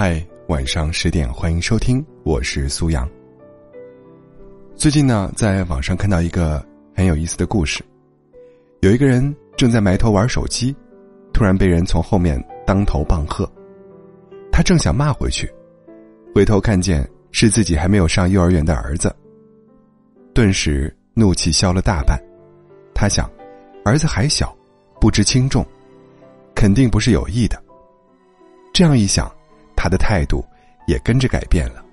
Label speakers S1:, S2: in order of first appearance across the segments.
S1: 嗨，晚上十点，欢迎收听，我是苏阳。最近呢，在网上看到一个很有意思的故事，有一个人正在埋头玩手机，突然被人从后面当头棒喝，他正想骂回去，回头看见是自己还没有上幼儿园的儿子，顿时怒气消了大半。他想，儿子还小，不知轻重，肯定不是有意的。这样一想。他的态度也跟着改变了。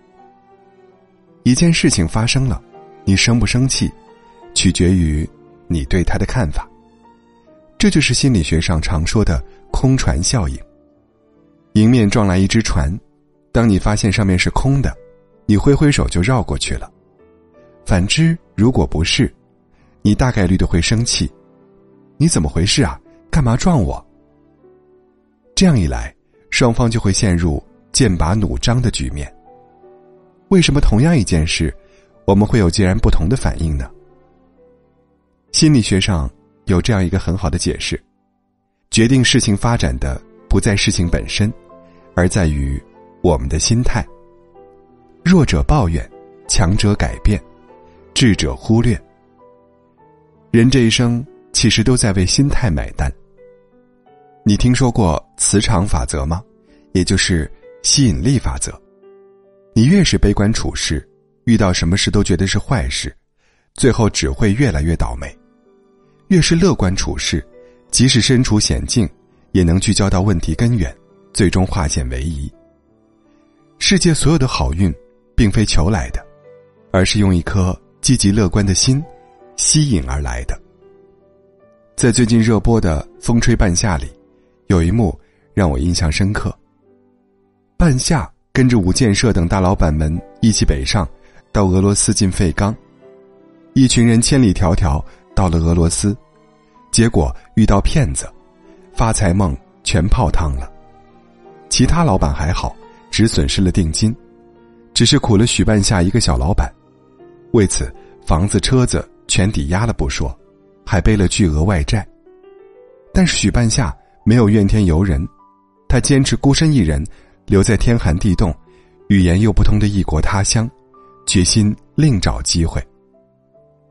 S1: 一件事情发生了，你生不生气，取决于你对他的看法。这就是心理学上常说的“空船效应”。迎面撞来一只船，当你发现上面是空的，你挥挥手就绕过去了。反之，如果不是，你大概率的会生气。你怎么回事啊？干嘛撞我？这样一来，双方就会陷入。剑拔弩张的局面。为什么同样一件事，我们会有截然不同的反应呢？心理学上有这样一个很好的解释：决定事情发展的不在事情本身，而在于我们的心态。弱者抱怨，强者改变，智者忽略。人这一生其实都在为心态买单。你听说过磁场法则吗？也就是。吸引力法则，你越是悲观处事，遇到什么事都觉得是坏事，最后只会越来越倒霉；越是乐观处事，即使身处险境，也能聚焦到问题根源，最终化险为夷。世界所有的好运，并非求来的，而是用一颗积极乐观的心吸引而来的。在最近热播的《风吹半夏》里，有一幕让我印象深刻。半夏跟着吴建设等大老板们一起北上，到俄罗斯进废钢。一群人千里迢迢到了俄罗斯，结果遇到骗子，发财梦全泡汤了。其他老板还好，只损失了定金，只是苦了许半夏一个小老板。为此，房子、车子全抵押了不说，还背了巨额外债。但是许半夏没有怨天尤人，他坚持孤身一人。留在天寒地冻、语言又不通的异国他乡，决心另找机会。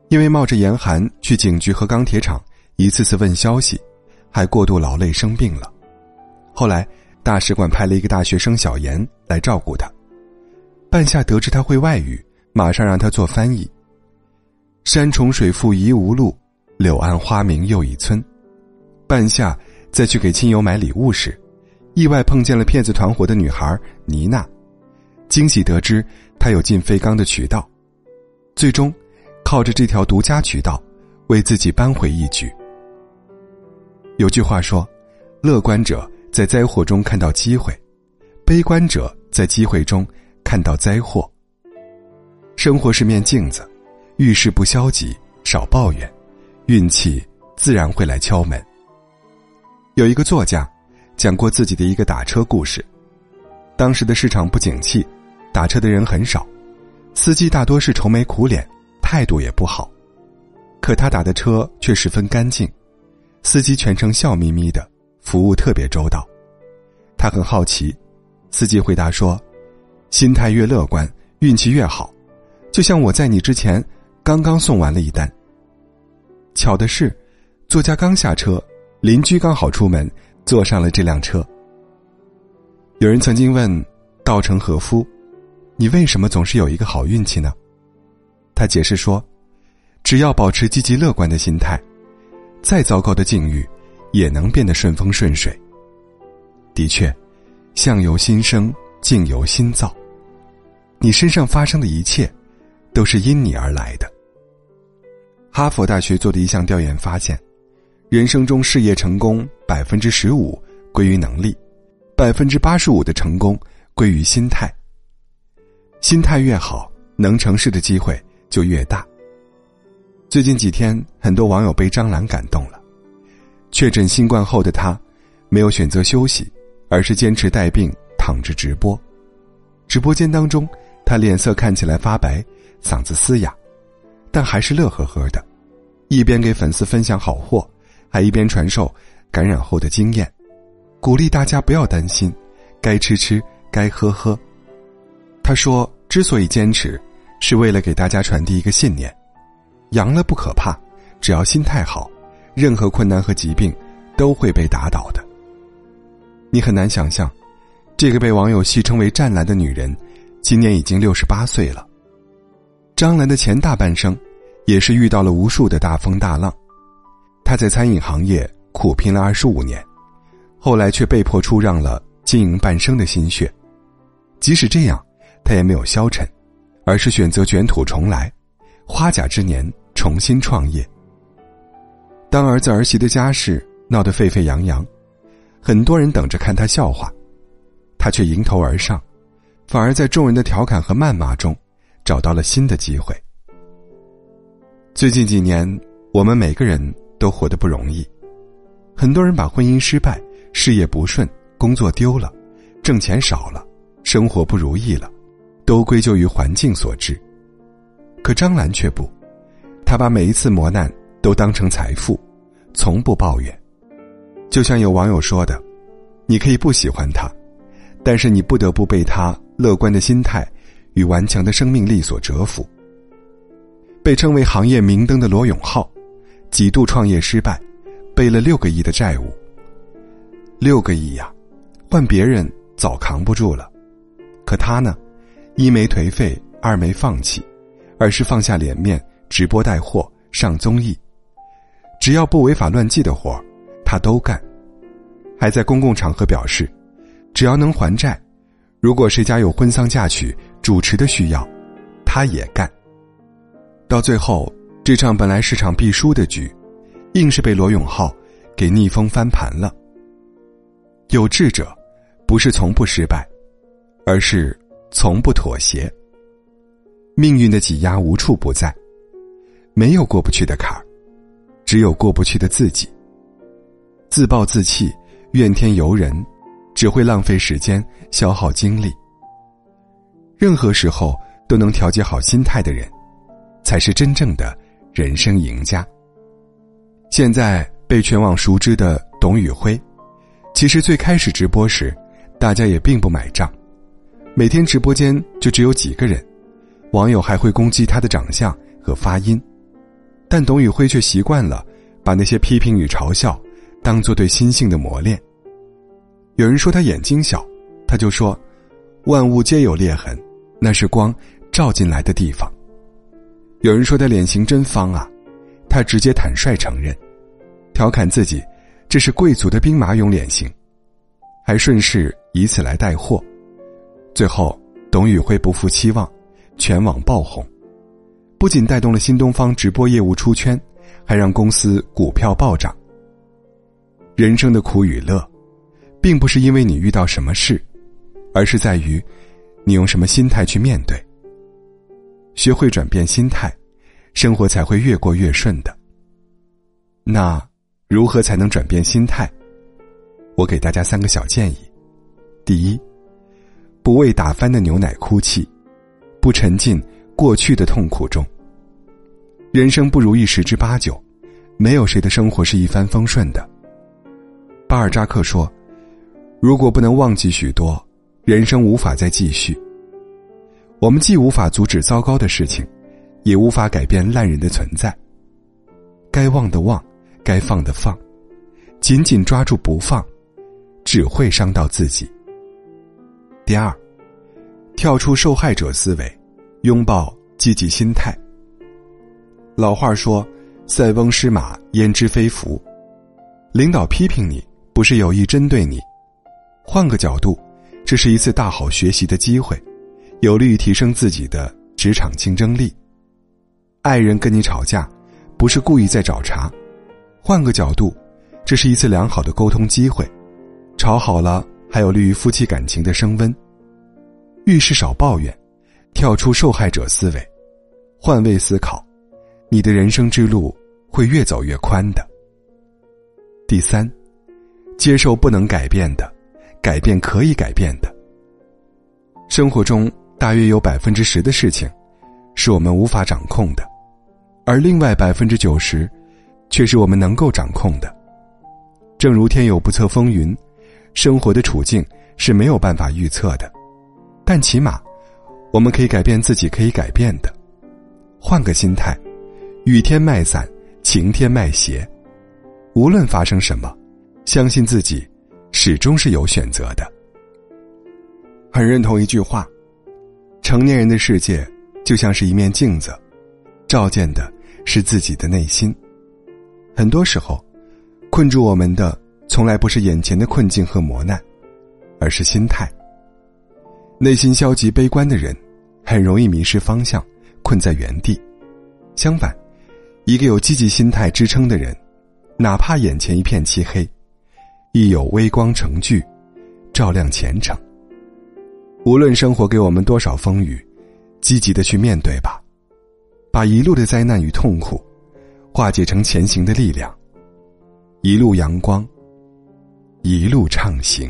S1: 因为冒着严寒去警局和钢铁厂，一次次问消息，还过度劳累生病了。后来大使馆派了一个大学生小严来照顾他。半夏得知他会外语，马上让他做翻译。山重水复疑无路，柳暗花明又一村。半夏再去给亲友买礼物时。意外碰见了骗子团伙的女孩妮娜，惊喜得知她有进废钢的渠道，最终靠着这条独家渠道，为自己扳回一局。有句话说：“乐观者在灾祸中看到机会，悲观者在机会中看到灾祸。”生活是面镜子，遇事不消极，少抱怨，运气自然会来敲门。有一个作家。讲过自己的一个打车故事。当时的市场不景气，打车的人很少，司机大多是愁眉苦脸，态度也不好。可他打的车却十分干净，司机全程笑眯眯的，服务特别周到。他很好奇，司机回答说：“心态越乐观，运气越好。就像我在你之前，刚刚送完了一单。巧的是，作家刚下车，邻居刚好出门。”坐上了这辆车。有人曾经问稻城和夫：“你为什么总是有一个好运气呢？”他解释说：“只要保持积极乐观的心态，再糟糕的境遇也能变得顺风顺水。”的确，相由心生，境由心造。你身上发生的一切，都是因你而来的。哈佛大学做的一项调研发现。人生中事业成功百分之十五归于能力，百分之八十五的成功归于心态。心态越好，能成事的机会就越大。最近几天，很多网友被张兰感动了。确诊新冠后的他，没有选择休息，而是坚持带病躺着直播。直播间当中，他脸色看起来发白，嗓子嘶哑，但还是乐呵呵的，一边给粉丝分享好货。还一边传授感染后的经验，鼓励大家不要担心，该吃吃，该喝喝。他说：“之所以坚持，是为了给大家传递一个信念：阳了不可怕，只要心态好，任何困难和疾病都会被打倒的。”你很难想象，这个被网友戏称为“湛蓝”的女人，今年已经六十八岁了。张兰的前大半生，也是遇到了无数的大风大浪。她在餐饮行业苦拼了二十五年，后来却被迫出让了经营半生的心血。即使这样。他也没有消沉，而是选择卷土重来，花甲之年重新创业。当儿子儿媳的家事闹得沸沸扬扬，很多人等着看他笑话，他却迎头而上，反而在众人的调侃和谩骂中，找到了新的机会。最近几年，我们每个人都活得不容易，很多人把婚姻失败、事业不顺、工作丢了、挣钱少了、生活不如意了。都归咎于环境所致，可张兰却不，她把每一次磨难都当成财富，从不抱怨。就像有网友说的：“你可以不喜欢他，但是你不得不被他乐观的心态与顽强的生命力所折服。”被称为行业明灯的罗永浩，几度创业失败，背了六个亿的债务。六个亿呀，换别人早扛不住了，可他呢？一没颓废，二没放弃，而是放下脸面，直播带货，上综艺，只要不违法乱纪的活他都干。还在公共场合表示，只要能还债，如果谁家有婚丧嫁娶、主持的需要，他也干。到最后，这场本来是场必输的局，硬是被罗永浩给逆风翻盘了。有志者，不是从不失败，而是。从不妥协。命运的挤压无处不在，没有过不去的坎儿，只有过不去的自己。自暴自弃、怨天尤人，只会浪费时间、消耗精力。任何时候都能调节好心态的人，才是真正的人生赢家。现在被全网熟知的董宇辉，其实最开始直播时，大家也并不买账。每天直播间就只有几个人，网友还会攻击他的长相和发音，但董宇辉却习惯了把那些批评与嘲笑当做对心性的磨练。有人说他眼睛小，他就说：“万物皆有裂痕，那是光照进来的地方。”有人说他脸型真方啊，他直接坦率承认，调侃自己这是贵族的兵马俑脸型，还顺势以此来带货。最后，董宇辉不负期望，全网爆红，不仅带动了新东方直播业务出圈，还让公司股票暴涨。人生的苦与乐，并不是因为你遇到什么事，而是在于你用什么心态去面对。学会转变心态，生活才会越过越顺的。那如何才能转变心态？我给大家三个小建议：第一。不为打翻的牛奶哭泣，不沉浸过去的痛苦中。人生不如意十之八九，没有谁的生活是一帆风顺的。巴尔扎克说：“如果不能忘记许多，人生无法再继续。”我们既无法阻止糟糕的事情，也无法改变烂人的存在。该忘的忘，该放的放，紧紧抓住不放，只会伤到自己。第二，跳出受害者思维，拥抱积极心态。老话说：“塞翁失马，焉知非福。”领导批评你，不是有意针对你，换个角度，这是一次大好学习的机会，有利于提升自己的职场竞争力。爱人跟你吵架，不是故意在找茬，换个角度，这是一次良好的沟通机会，吵好了。还有利于夫妻感情的升温。遇事少抱怨，跳出受害者思维，换位思考，你的人生之路会越走越宽的。第三，接受不能改变的，改变可以改变的。生活中大约有百分之十的事情，是我们无法掌控的，而另外百分之九十，却是我们能够掌控的。正如天有不测风云。生活的处境是没有办法预测的，但起码，我们可以改变自己可以改变的，换个心态，雨天卖伞，晴天卖鞋，无论发生什么，相信自己，始终是有选择的。很认同一句话：成年人的世界就像是一面镜子，照见的是自己的内心。很多时候，困住我们的从来不是眼前的困境和磨难，而是心态。内心消极悲观的人，很容易迷失方向，困在原地。相反，一个有积极心态支撑的人，哪怕眼前一片漆黑，亦有微光成炬，照亮前程。无论生活给我们多少风雨，积极的去面对吧，把一路的灾难与痛苦，化解成前行的力量。一路阳光，一路畅行。